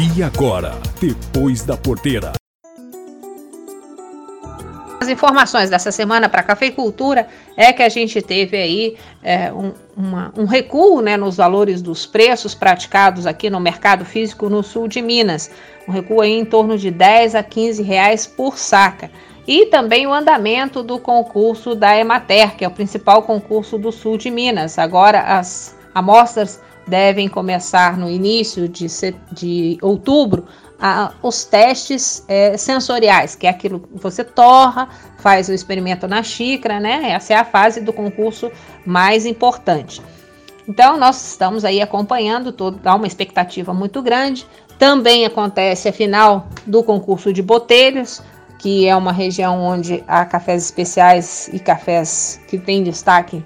E agora, depois da porteira. As informações dessa semana para a cafeicultura é que a gente teve aí é, um, uma, um, recuo né, nos valores dos preços praticados aqui no mercado físico no sul de Minas. Um recuo aí em torno de 10 a 15 reais por saca. E também o andamento do concurso da Emater, que é o principal concurso do sul de Minas. Agora as amostras devem começar no início de, de outubro a, os testes é, sensoriais, que é aquilo que você torra, faz o experimento na xícara, né? Essa é a fase do concurso mais importante. Então, nós estamos aí acompanhando, todo, há uma expectativa muito grande. Também acontece a final do concurso de botelhos, que é uma região onde há cafés especiais e cafés que têm destaque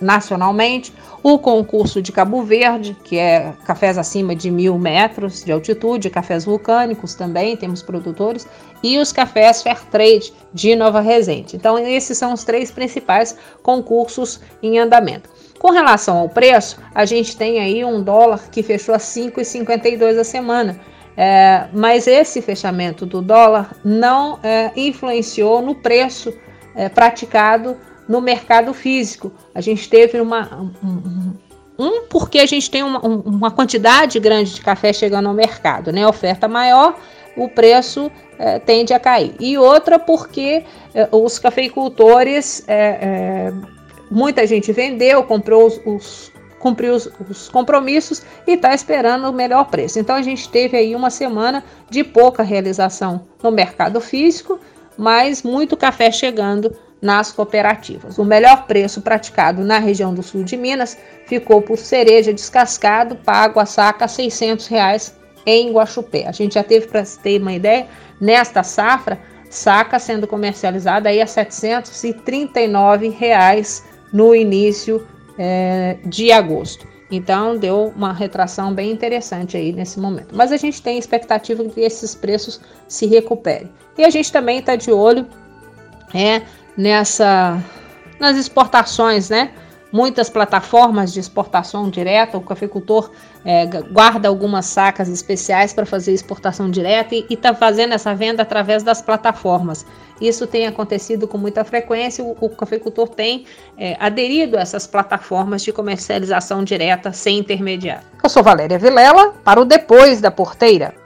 nacionalmente, o concurso de Cabo Verde, que é cafés acima de mil metros de altitude, cafés vulcânicos também, temos produtores, e os cafés Fairtrade de Nova Resende. Então, esses são os três principais concursos em andamento. Com relação ao preço, a gente tem aí um dólar que fechou a 5,52 a semana. É, mas esse fechamento do dólar não é, influenciou no preço é, praticado no mercado físico. A gente teve uma. Um, um porque a gente tem uma, uma, quantidade grande de café chegando ao mercado, né? oferta maior, o preço é, tende a cair. E outra porque é, os cafeicultores, é, muita gente vendeu, comprou os, os cumpriu os, os, compromissos e está esperando o melhor preço. Então a gente teve aí uma semana de pouca realização no mercado físico, mas muito café chegando nas cooperativas. O melhor preço praticado na região do sul de Minas ficou por cereja descascado, pago a saca 600 reais em Guaxupé. A gente já teve, para ter uma ideia, nesta safra, saca sendo comercializada aí a 739 reais no início é, de agosto. Então deu uma retração bem interessante aí nesse momento. Mas a gente tem expectativa que esses preços se recuperem. E a gente também está de olho é, nessa nas exportações, né? Muitas plataformas de exportação direta, o cafeicultor é, guarda algumas sacas especiais para fazer exportação direta e está fazendo essa venda através das plataformas. Isso tem acontecido com muita frequência, o, o cafeicultor tem é, aderido a essas plataformas de comercialização direta sem intermediário. Eu sou Valéria Vilela, para o Depois da Porteira.